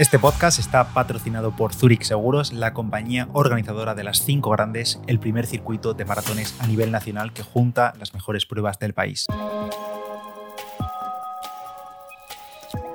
Este podcast está patrocinado por Zurich Seguros, la compañía organizadora de las cinco grandes, el primer circuito de maratones a nivel nacional que junta las mejores pruebas del país.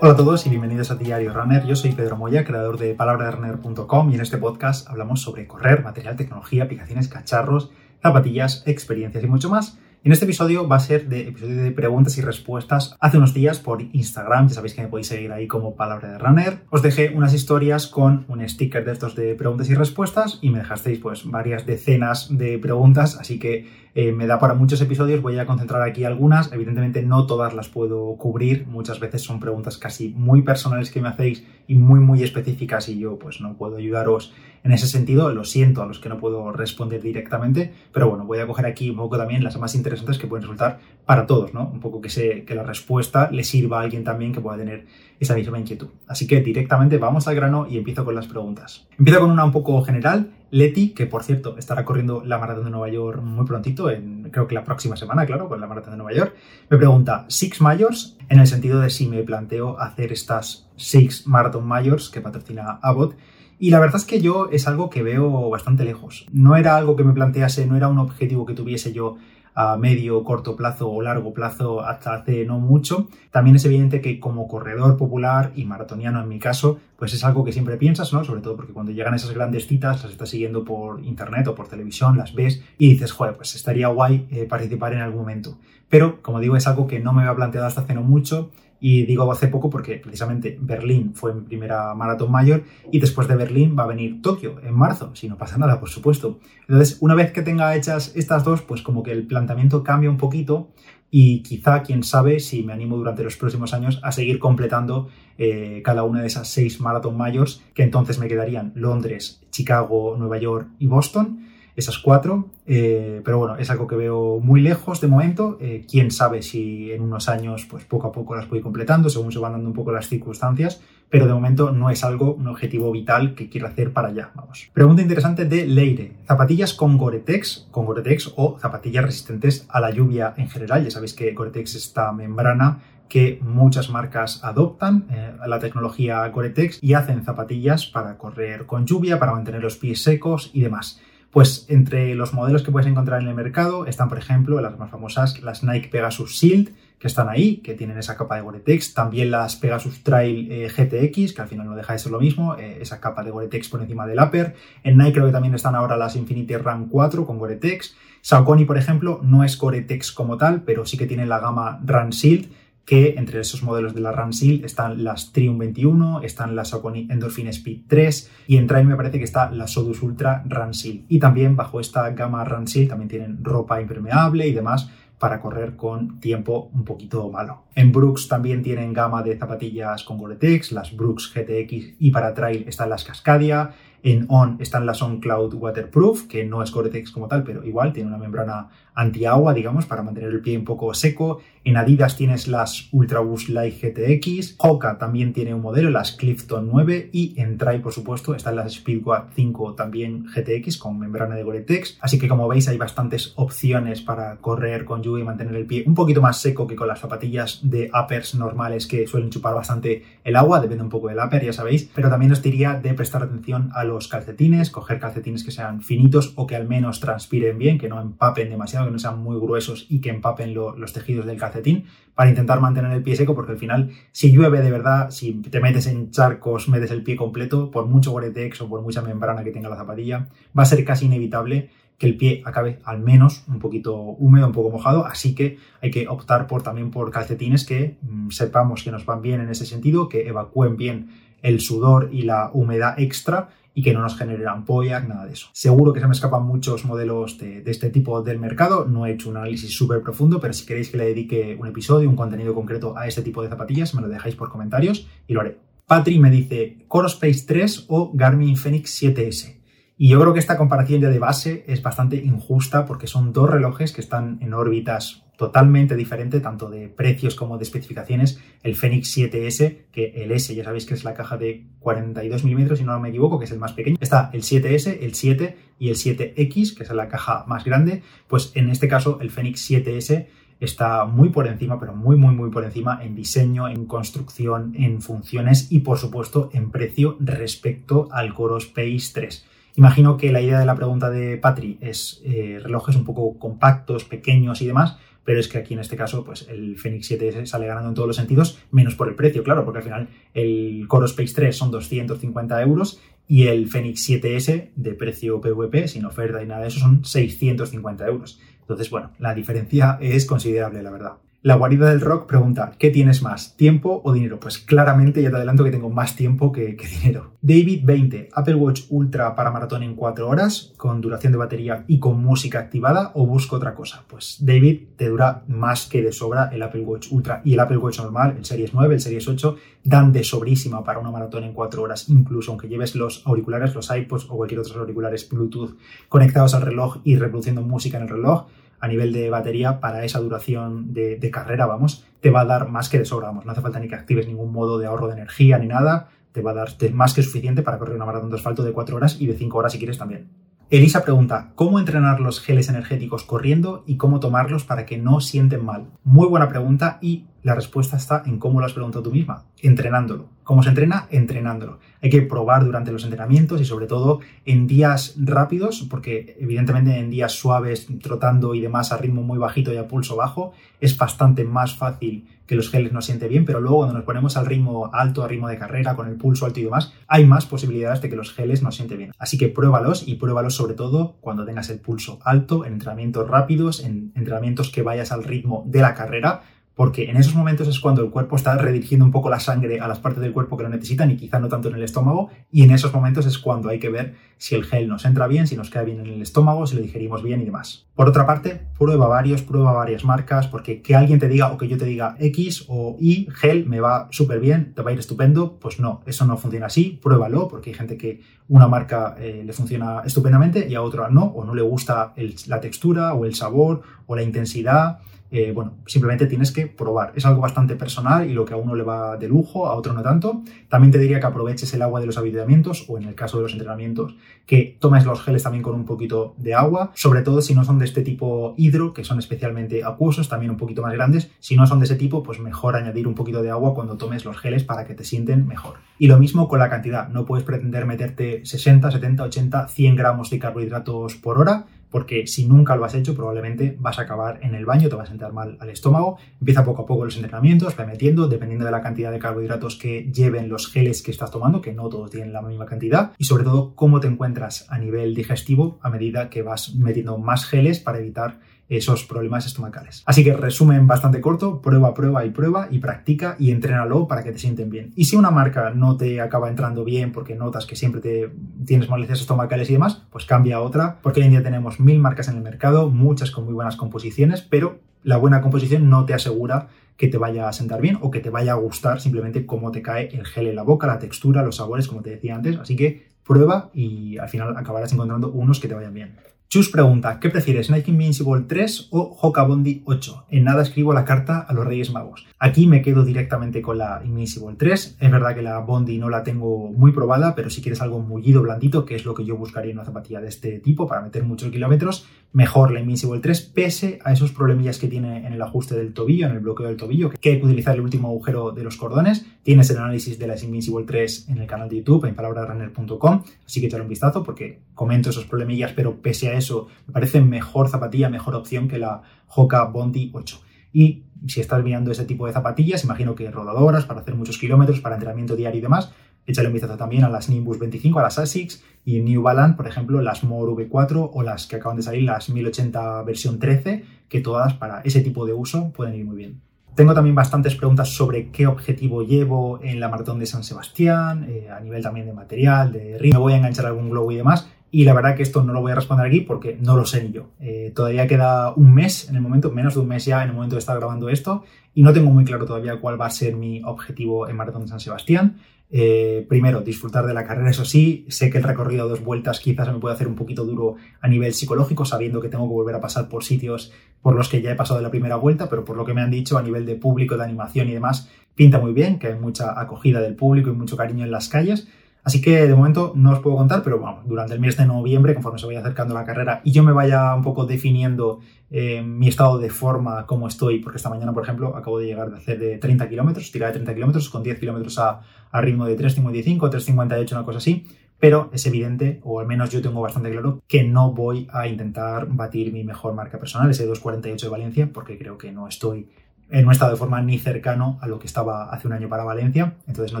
Hola a todos y bienvenidos a Diario Runner. Yo soy Pedro Moya, creador de palabraderunner.com y en este podcast hablamos sobre correr, material, tecnología, aplicaciones, cacharros, zapatillas, experiencias y mucho más. En este episodio va a ser de episodio de preguntas y respuestas hace unos días por Instagram. Ya sabéis que me podéis seguir ahí como Palabra de Runner. Os dejé unas historias con un sticker de estos de preguntas y respuestas y me dejasteis pues varias decenas de preguntas, así que eh, me da para muchos episodios. Voy a concentrar aquí algunas. Evidentemente no todas las puedo cubrir. Muchas veces son preguntas casi muy personales que me hacéis y muy muy específicas y yo pues no puedo ayudaros en ese sentido. Lo siento a los que no puedo responder directamente, pero bueno, voy a coger aquí un poco también las más interesantes que pueden resultar para todos, ¿no? Un poco que, se, que la respuesta le sirva a alguien también que pueda tener esa misma inquietud. Así que directamente vamos al grano y empiezo con las preguntas. Empiezo con una un poco general. Leti, que por cierto estará corriendo la maratón de Nueva York muy prontito, creo que la próxima semana, claro, con la maratón de Nueva York, me pregunta, ¿Six Majors? En el sentido de si me planteo hacer estas Six Marathon Majors que patrocina Abbott. Y la verdad es que yo es algo que veo bastante lejos. No era algo que me plantease, no era un objetivo que tuviese yo a medio, corto plazo o largo plazo hasta hace no mucho. También es evidente que como corredor popular y maratoniano en mi caso, pues es algo que siempre piensas, ¿no? Sobre todo porque cuando llegan esas grandes citas, las estás siguiendo por internet o por televisión, las ves y dices, joder, pues estaría guay eh, participar en algún momento. Pero, como digo, es algo que no me había planteado hasta hace no mucho y digo hace poco porque precisamente Berlín fue mi primera maratón mayor y después de Berlín va a venir Tokio en marzo, si no pasa nada, por supuesto. Entonces, una vez que tenga hechas estas dos, pues como que el planteamiento cambia un poquito y quizá, quién sabe, si me animo durante los próximos años a seguir completando eh, cada una de esas seis maratón mayores, que entonces me quedarían Londres, Chicago, Nueva York y Boston esas cuatro, eh, pero bueno, es algo que veo muy lejos de momento. Eh, quién sabe si en unos años, pues poco a poco las voy completando, según se van dando un poco las circunstancias, pero de momento no es algo, un objetivo vital que quiero hacer para allá. Vamos. Pregunta interesante de Leire: ¿zapatillas con Gore-Tex, con Gore-Tex o zapatillas resistentes a la lluvia en general? Ya sabéis que Gore-Tex es esta membrana que muchas marcas adoptan eh, la tecnología Gore-Tex y hacen zapatillas para correr con lluvia, para mantener los pies secos y demás. Pues entre los modelos que puedes encontrar en el mercado están, por ejemplo, las más famosas, las Nike Pegasus Shield, que están ahí, que tienen esa capa de Gore-Tex, también las Pegasus Trail eh, GTX, que al final no deja de ser lo mismo, eh, esa capa de Gore-Tex por encima del upper. En Nike creo que también están ahora las Infinity Run 4 con Gore-Tex. Saucony, por ejemplo, no es Gore-Tex como tal, pero sí que tiene la gama Run Shield, que entre esos modelos de la Ransil están las Triumph 21, están las Saucony Endorphin Speed 3 y en Trail me parece que está la Sodus Ultra Ransil. Y también bajo esta gama Ransil también tienen ropa impermeable y demás para correr con tiempo un poquito malo. En Brooks también tienen gama de zapatillas con Gore-Tex, las Brooks GTX y para trail están las Cascadia. En On están las On Cloud Waterproof, que no es Gore-Tex como tal, pero igual tiene una membrana antiagua, digamos, para mantener el pie un poco seco. En Adidas tienes las Ultra Boost Light GTX. Hoka también tiene un modelo, las Clifton 9. Y en Trail, por supuesto, están las Speedquad 5 también GTX con membrana de Gore-Tex. Así que como veis hay bastantes opciones para correr con lluvia y mantener el pie un poquito más seco que con las zapatillas de uppers normales que suelen chupar bastante el agua. Depende un poco del upper, ya sabéis. Pero también os diría de prestar atención a calcetines, coger calcetines que sean finitos o que al menos transpiren bien, que no empapen demasiado que no sean muy gruesos y que empapen los tejidos del calcetín para intentar mantener el pie seco, porque al final, si llueve de verdad, si te metes en charcos, metes el pie completo, por mucho Gore-Tex o por mucha membrana que tenga la zapatilla, va a ser casi inevitable que el pie acabe al menos un poquito húmedo, un poco mojado, así que hay que optar por también por calcetines que mm, sepamos que nos van bien en ese sentido, que evacúen bien el sudor y la humedad extra y que no nos genere ampollas, nada de eso. Seguro que se me escapan muchos modelos de, este tipo del mercado, no he hecho un análisis súper profundo, pero si queréis que le dedique un episodio, un contenido concreto a este tipo de zapatillas, me lo dejáis por comentarios y lo haré. Patri me dice Core Space 3 o Garmin Fenix 7S. Y yo creo que esta comparación ya de base es bastante injusta porque son dos relojes que están en órbitas totalmente diferentes, tanto de precios como de especificaciones. El Fenix 7S, que el S ya sabéis que es la caja de 42 milímetros, si no me equivoco, que es el más pequeño. Está el 7S, el 7 y el 7X, que es la caja más grande. Pues en este caso el Fenix 7S está muy por encima, pero muy, muy, muy por encima en diseño, en construcción, en funciones y, por supuesto, en precio respecto al Core Space 3. Imagino que la idea de la pregunta de Patri es eh, relojes un poco compactos, pequeños y demás, pero es que aquí en este caso, pues el Fenix 7S sale ganando en todos los sentidos, menos por el precio, claro, porque al final el Core Space 3 son 250 euros y el Fenix 7S de precio PVP, sin oferta y nada de eso, son 650 euros. Entonces, bueno, la diferencia es considerable, la verdad. La guarida del rock pregunta, ¿qué tienes más, tiempo o dinero? Pues claramente ya te adelanto que tengo más tiempo que, dinero. David 20, Apple Watch Ultra para maratón en 4 horas, con duración de batería y con música activada, o busco otra cosa. Pues David te dura más que de sobra el Apple Watch Ultra y el Apple Watch normal, el Series 9, el Series 8, dan de sobrísima para una maratón en 4 horas, incluso aunque lleves los auriculares, los iPods o cualquier otro auriculares Bluetooth conectados al reloj y reproduciendo música en el reloj a nivel de batería para esa duración de, carrera, vamos, te va a dar más que de sobra, vamos, no hace falta ni que actives ningún modo de ahorro de energía ni nada, te va a dar más que suficiente para correr una maratón de asfalto de 4 horas y de 5 horas si quieres también. Elisa pregunta, ¿cómo entrenar los geles energéticos corriendo y cómo tomarlos para que no sienten mal? Muy buena pregunta y la respuesta está en cómo lo has preguntado tú misma, entrenándolo. ¿Cómo se entrena? Entrenándolo. Hay que probar durante los entrenamientos y sobre todo en días rápidos, porque evidentemente en días suaves, trotando y demás a ritmo muy bajito y a pulso bajo, es bastante más fácil que los geles nos siente bien, pero luego cuando nos ponemos al ritmo alto, al ritmo de carrera, con el pulso alto y demás, hay más posibilidades de que los geles nos siente bien. Así que pruébalos y pruébalos sobre todo cuando tengas el pulso alto, en entrenamientos rápidos, en entrenamientos que vayas al ritmo de la carrera, porque en esos momentos es cuando el cuerpo está redirigiendo un poco la sangre a las partes del cuerpo que lo necesitan y quizá no tanto en el estómago, y en esos momentos es cuando hay que ver si el gel nos entra bien, si nos queda bien en el estómago, si lo digerimos bien y demás. Por otra parte, prueba varios, prueba varias marcas, porque que alguien te diga o que yo te diga X o Y gel me va súper bien, te va a ir estupendo, pues no, eso no funciona así, pruébalo, porque hay gente que una marca eh, le funciona estupendamente y a otra no, o no le gusta la textura o el sabor o la intensidad eh, bueno, simplemente tienes que probar. Es algo bastante personal y lo que a uno le va de lujo, a otro no tanto. También te diría que aproveches el agua de los avituallamientos o en el caso de los entrenamientos, que tomes los geles también con un poquito de agua, sobre todo si no son de este tipo hidro, que son especialmente acuosos, también un poquito más grandes. Si no son de ese tipo, pues mejor añadir un poquito de agua cuando tomes los geles para que te sienten mejor. Y lo mismo con la cantidad, no puedes pretender meterte 60, 70, 80, 100 gramos de carbohidratos por hora porque si nunca lo has hecho, probablemente vas a acabar en el baño, te vas a sentar mal al estómago. Empieza poco a poco los entrenamientos, va metiendo, dependiendo de la cantidad de carbohidratos que lleven los geles que estás tomando, que no todos tienen la misma cantidad, y sobre todo cómo te encuentras a nivel digestivo a medida que vas metiendo más geles para evitar esos problemas estomacales. Así que resumen bastante corto, prueba, prueba y prueba y practica y entrénalo para que te sienten bien. Y si una marca no te acaba entrando bien porque notas que siempre te tienes molestias estomacales y demás, pues cambia a otra, porque hoy en día tenemos mil marcas en el mercado, muchas con muy buenas composiciones, pero la buena composición no te asegura que te vaya a sentar bien o que te vaya a gustar simplemente cómo te cae el gel en la boca, la textura, los sabores, como te decía antes. Así que prueba y al final acabarás encontrando unos que te vayan bien. Chus pregunta, ¿qué prefieres, Nike Invincible 3 o Hoka Bondi 8? En nada escribo la carta a los Reyes Magos. Aquí me quedo directamente con la Invincible 3. Es verdad que la Bondi no la tengo muy probada, pero si quieres algo mullido, blandito, que es lo que yo buscaría en una zapatilla de este tipo para meter muchos kilómetros, mejor la Invincible 3, pese a esos problemillas que tiene en el ajuste del tobillo, en el bloqueo del tobillo, que hay que utilizar el último agujero de los cordones. Tienes el análisis de la Invincible 3 en el canal de YouTube, en palabrarunner.com, así que echarle un vistazo porque comento esos problemillas, pero pese a eso me parece mejor zapatilla, mejor opción que la Hoka Bondi 8. Y si estás mirando ese tipo de zapatillas, imagino que rodadoras para hacer muchos kilómetros, para entrenamiento diario y demás, échale un vistazo también a las Nimbus 25, a las ASICS y New Balance, por ejemplo, las More V4 o las que acaban de salir, las 1080 versión 13, que todas para ese tipo de uso pueden ir muy bien. Tengo también bastantes preguntas sobre qué objetivo llevo en la maratón de San Sebastián, eh, a nivel también de material, de ritmo, voy a enganchar algún globo y demás. Y la verdad que esto no lo voy a responder aquí porque no lo sé ni yo. Eh, todavía queda un mes en el momento, menos de un mes ya en el momento de estar grabando esto, y no tengo muy claro todavía cuál va a ser mi objetivo en Maratón de San Sebastián. Eh, primero, disfrutar de la carrera, eso sí, sé que el recorrido de dos vueltas quizás me puede hacer un poquito duro a nivel psicológico, sabiendo que tengo que volver a pasar por sitios por los que ya he pasado de la primera vuelta, pero por lo que me han dicho a nivel de público, de animación y demás, pinta muy bien, que hay mucha acogida del público y mucho cariño en las calles. Así que de momento no os puedo contar, pero bueno, durante el mes de noviembre, conforme se vaya acercando la carrera y yo me vaya un poco definiendo eh, mi estado de forma, cómo estoy, porque esta mañana, por ejemplo, acabo de llegar de hacer de 30 kilómetros, tirar de 30 kilómetros con 10 kilómetros a, a ritmo de 3.55, 3.58, una cosa así, pero es evidente, o al menos yo tengo bastante claro, que no voy a intentar batir mi mejor marca personal, ese 2.48 de Valencia, porque creo que no estoy en un estado de forma ni cercano a lo que estaba hace un año para Valencia, entonces no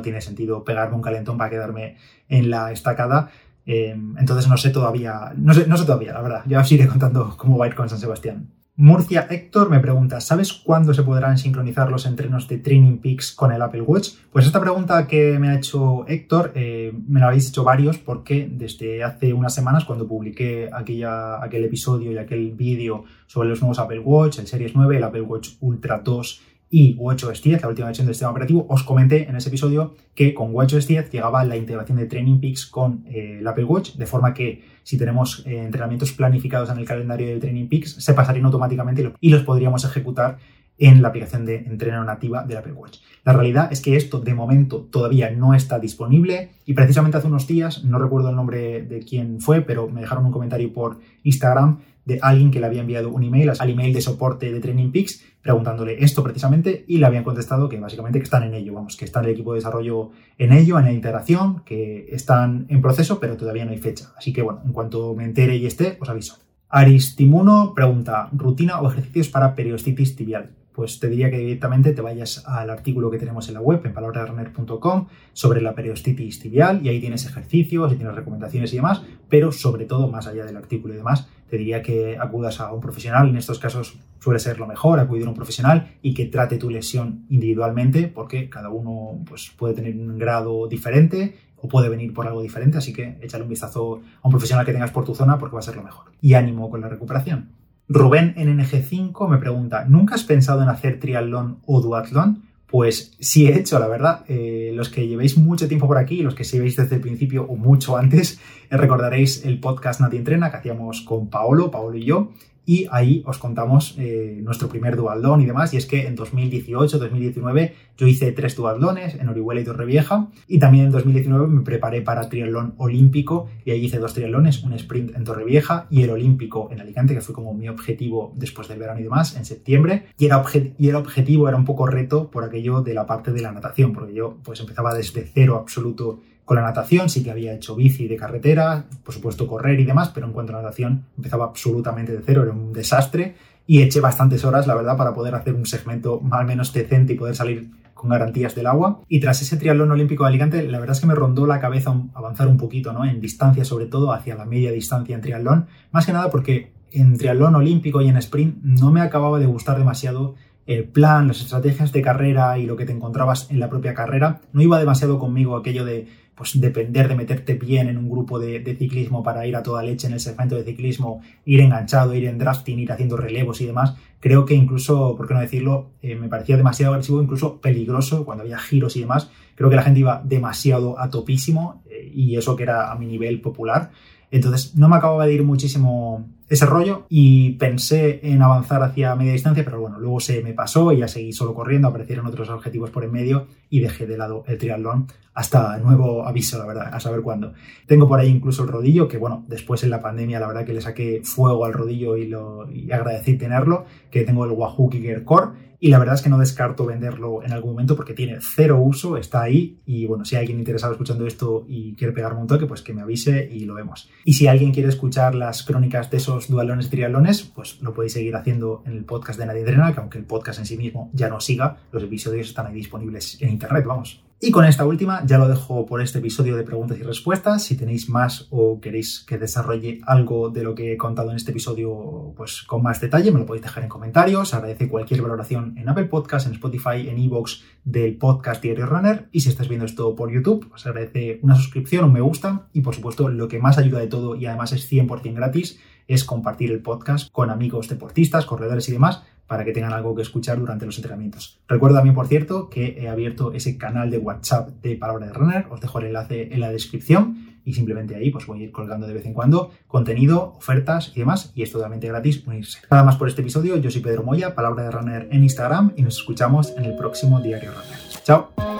tiene sentido pegarme un calentón para quedarme en la estacada. Eh, entonces no sé todavía, no sé, no sé todavía, la verdad, ya os iré contando cómo va a ir con San Sebastián. Murcia Héctor me pregunta, ¿sabes cuándo se podrán sincronizar los entrenos de Training Peaks con el Apple Watch? Pues esta pregunta que me ha hecho Héctor, eh, me la habéis hecho varios porque desde hace unas semanas cuando publiqué aquella, aquel episodio y aquel vídeo sobre los nuevos Apple Watch, el Series 9, el Apple Watch Ultra 2 y WatchOS 10, la última versión del sistema operativo, os comenté en ese episodio que con WatchOS 10 llegaba la integración de Training Peaks con eh, el Apple Watch, de forma que si tenemos eh, entrenamientos planificados en el calendario de Training Peaks, se pasarían automáticamente y los podríamos ejecutar en la aplicación de entreno nativa del Apple Watch. La realidad es que esto de momento todavía no está disponible y precisamente hace unos días, no recuerdo el nombre de quién fue, pero me dejaron un comentario por Instagram de alguien que le había enviado un email al email de soporte de Training Peaks preguntándole esto precisamente y le habían contestado que básicamente que están en ello, vamos, que está el equipo de desarrollo en ello, en la integración, que están en proceso, pero todavía no hay fecha. Así que bueno, en cuanto me entere y esté, os aviso. Aristimuno pregunta, ¿rutina o ejercicios para periostitis tibial? Pues te diría que directamente te vayas al artículo que tenemos en la web, en palabrasrunner.com, sobre la periostitis tibial, y ahí tienes ejercicios y tienes recomendaciones y demás, pero sobre todo, más allá del artículo y demás, te diría que acudas a un profesional, en estos casos suele ser lo mejor, acudir a un profesional y que trate tu lesión individualmente, porque cada uno pues, puede tener un grado diferente o puede venir por algo diferente, así que échale un vistazo a un profesional que tengas por tu zona porque va a ser lo mejor. Y ánimo con la recuperación. Rubén NNG5 me pregunta, ¿nunca has pensado en hacer triatlón o duatlón? Pues sí he hecho, la verdad. Eh, los que llevéis mucho tiempo por aquí, los que veis desde el principio o mucho antes, eh, recordaréis el podcast Nadie Entrena que hacíamos con Paolo, Paolo y yo, y ahí os contamos eh, nuestro primer dualdón y demás. Y es que en 2018-2019 yo hice tres dualdones en Orihuela y Torrevieja y también en 2019 me preparé para triatlón olímpico y ahí hice dos triatlones, un sprint en Torrevieja y el olímpico en Alicante, que fue como mi objetivo después del verano y demás, en septiembre. Y, era y el objetivo era un poco reto por aquello de la parte de la natación, porque yo pues empezaba desde cero absoluto con la natación sí que había hecho bici de carretera, por supuesto correr y demás, pero en cuanto a natación empezaba absolutamente de cero, era un desastre y eché bastantes horas, la verdad, para poder hacer un segmento más o menos decente y poder salir con garantías del agua. Y tras ese triatlón olímpico de Alicante, la verdad es que me rondó la cabeza avanzar un poquito, ¿no? En distancia, sobre todo hacia la media distancia en triatlón, más que nada porque en triatlón olímpico y en sprint no me acababa de gustar demasiado el plan, las estrategias de carrera y lo que te encontrabas en la propia carrera. No iba demasiado conmigo aquello de pues depender de meterte bien en un grupo de, ciclismo para ir a toda leche en el segmento de ciclismo, ir enganchado, ir en drafting, ir haciendo relevos y demás, creo que incluso, por qué no decirlo, eh, me parecía demasiado agresivo, incluso peligroso cuando había giros y demás. Creo que la gente iba demasiado a topísimo eh, y eso que era a mi nivel popular. Entonces no me acababa de ir muchísimo ese rollo y pensé en avanzar hacia media distancia, pero bueno, luego se me pasó y ya seguí solo corriendo, aparecieron otros objetivos por en medio y dejé de lado el triatlón hasta nuevo aviso, la verdad, a saber cuándo. Tengo por ahí incluso el rodillo, que bueno, después en la pandemia la verdad que le saqué fuego al rodillo y, lo, y agradecí tenerlo, que tengo el Wahoo Kicker Core y la verdad es que no descarto venderlo en algún momento porque tiene cero uso, está ahí y bueno, si hay alguien interesado escuchando esto y quiere pegarme un toque, pues que me avise y lo vemos. Y si alguien quiere escuchar las crónicas de esos dualones trialones, pues lo podéis seguir haciendo en el podcast de Nadie Drena, que aunque el podcast en sí mismo ya no siga, los episodios están ahí disponibles en internet, vamos. Y con esta última ya lo dejo por este episodio de preguntas y respuestas. Si tenéis más o queréis que desarrolle algo de lo que he contado en este episodio pues con más detalle, me lo podéis dejar en comentarios. Agradece cualquier valoración en Apple Podcast, en Spotify, en Evox del podcast Diario Runner. Y si estás viendo esto por YouTube, os agradece una suscripción, un me gusta y por supuesto lo que más ayuda de todo y además es 100% gratis es compartir el podcast con amigos deportistas, corredores y demás para que tengan algo que escuchar durante los entrenamientos. Recuerdo también, por cierto, que he abierto ese canal de WhatsApp de Palabra de Runner, os dejo el enlace en la descripción y simplemente ahí pues voy a ir colgando de vez en cuando contenido, ofertas y demás y es totalmente gratis unirse. Nada más por este episodio, yo soy Pedro Moya, Palabra de Runner en Instagram y nos escuchamos en el próximo Diario Runner. Chao.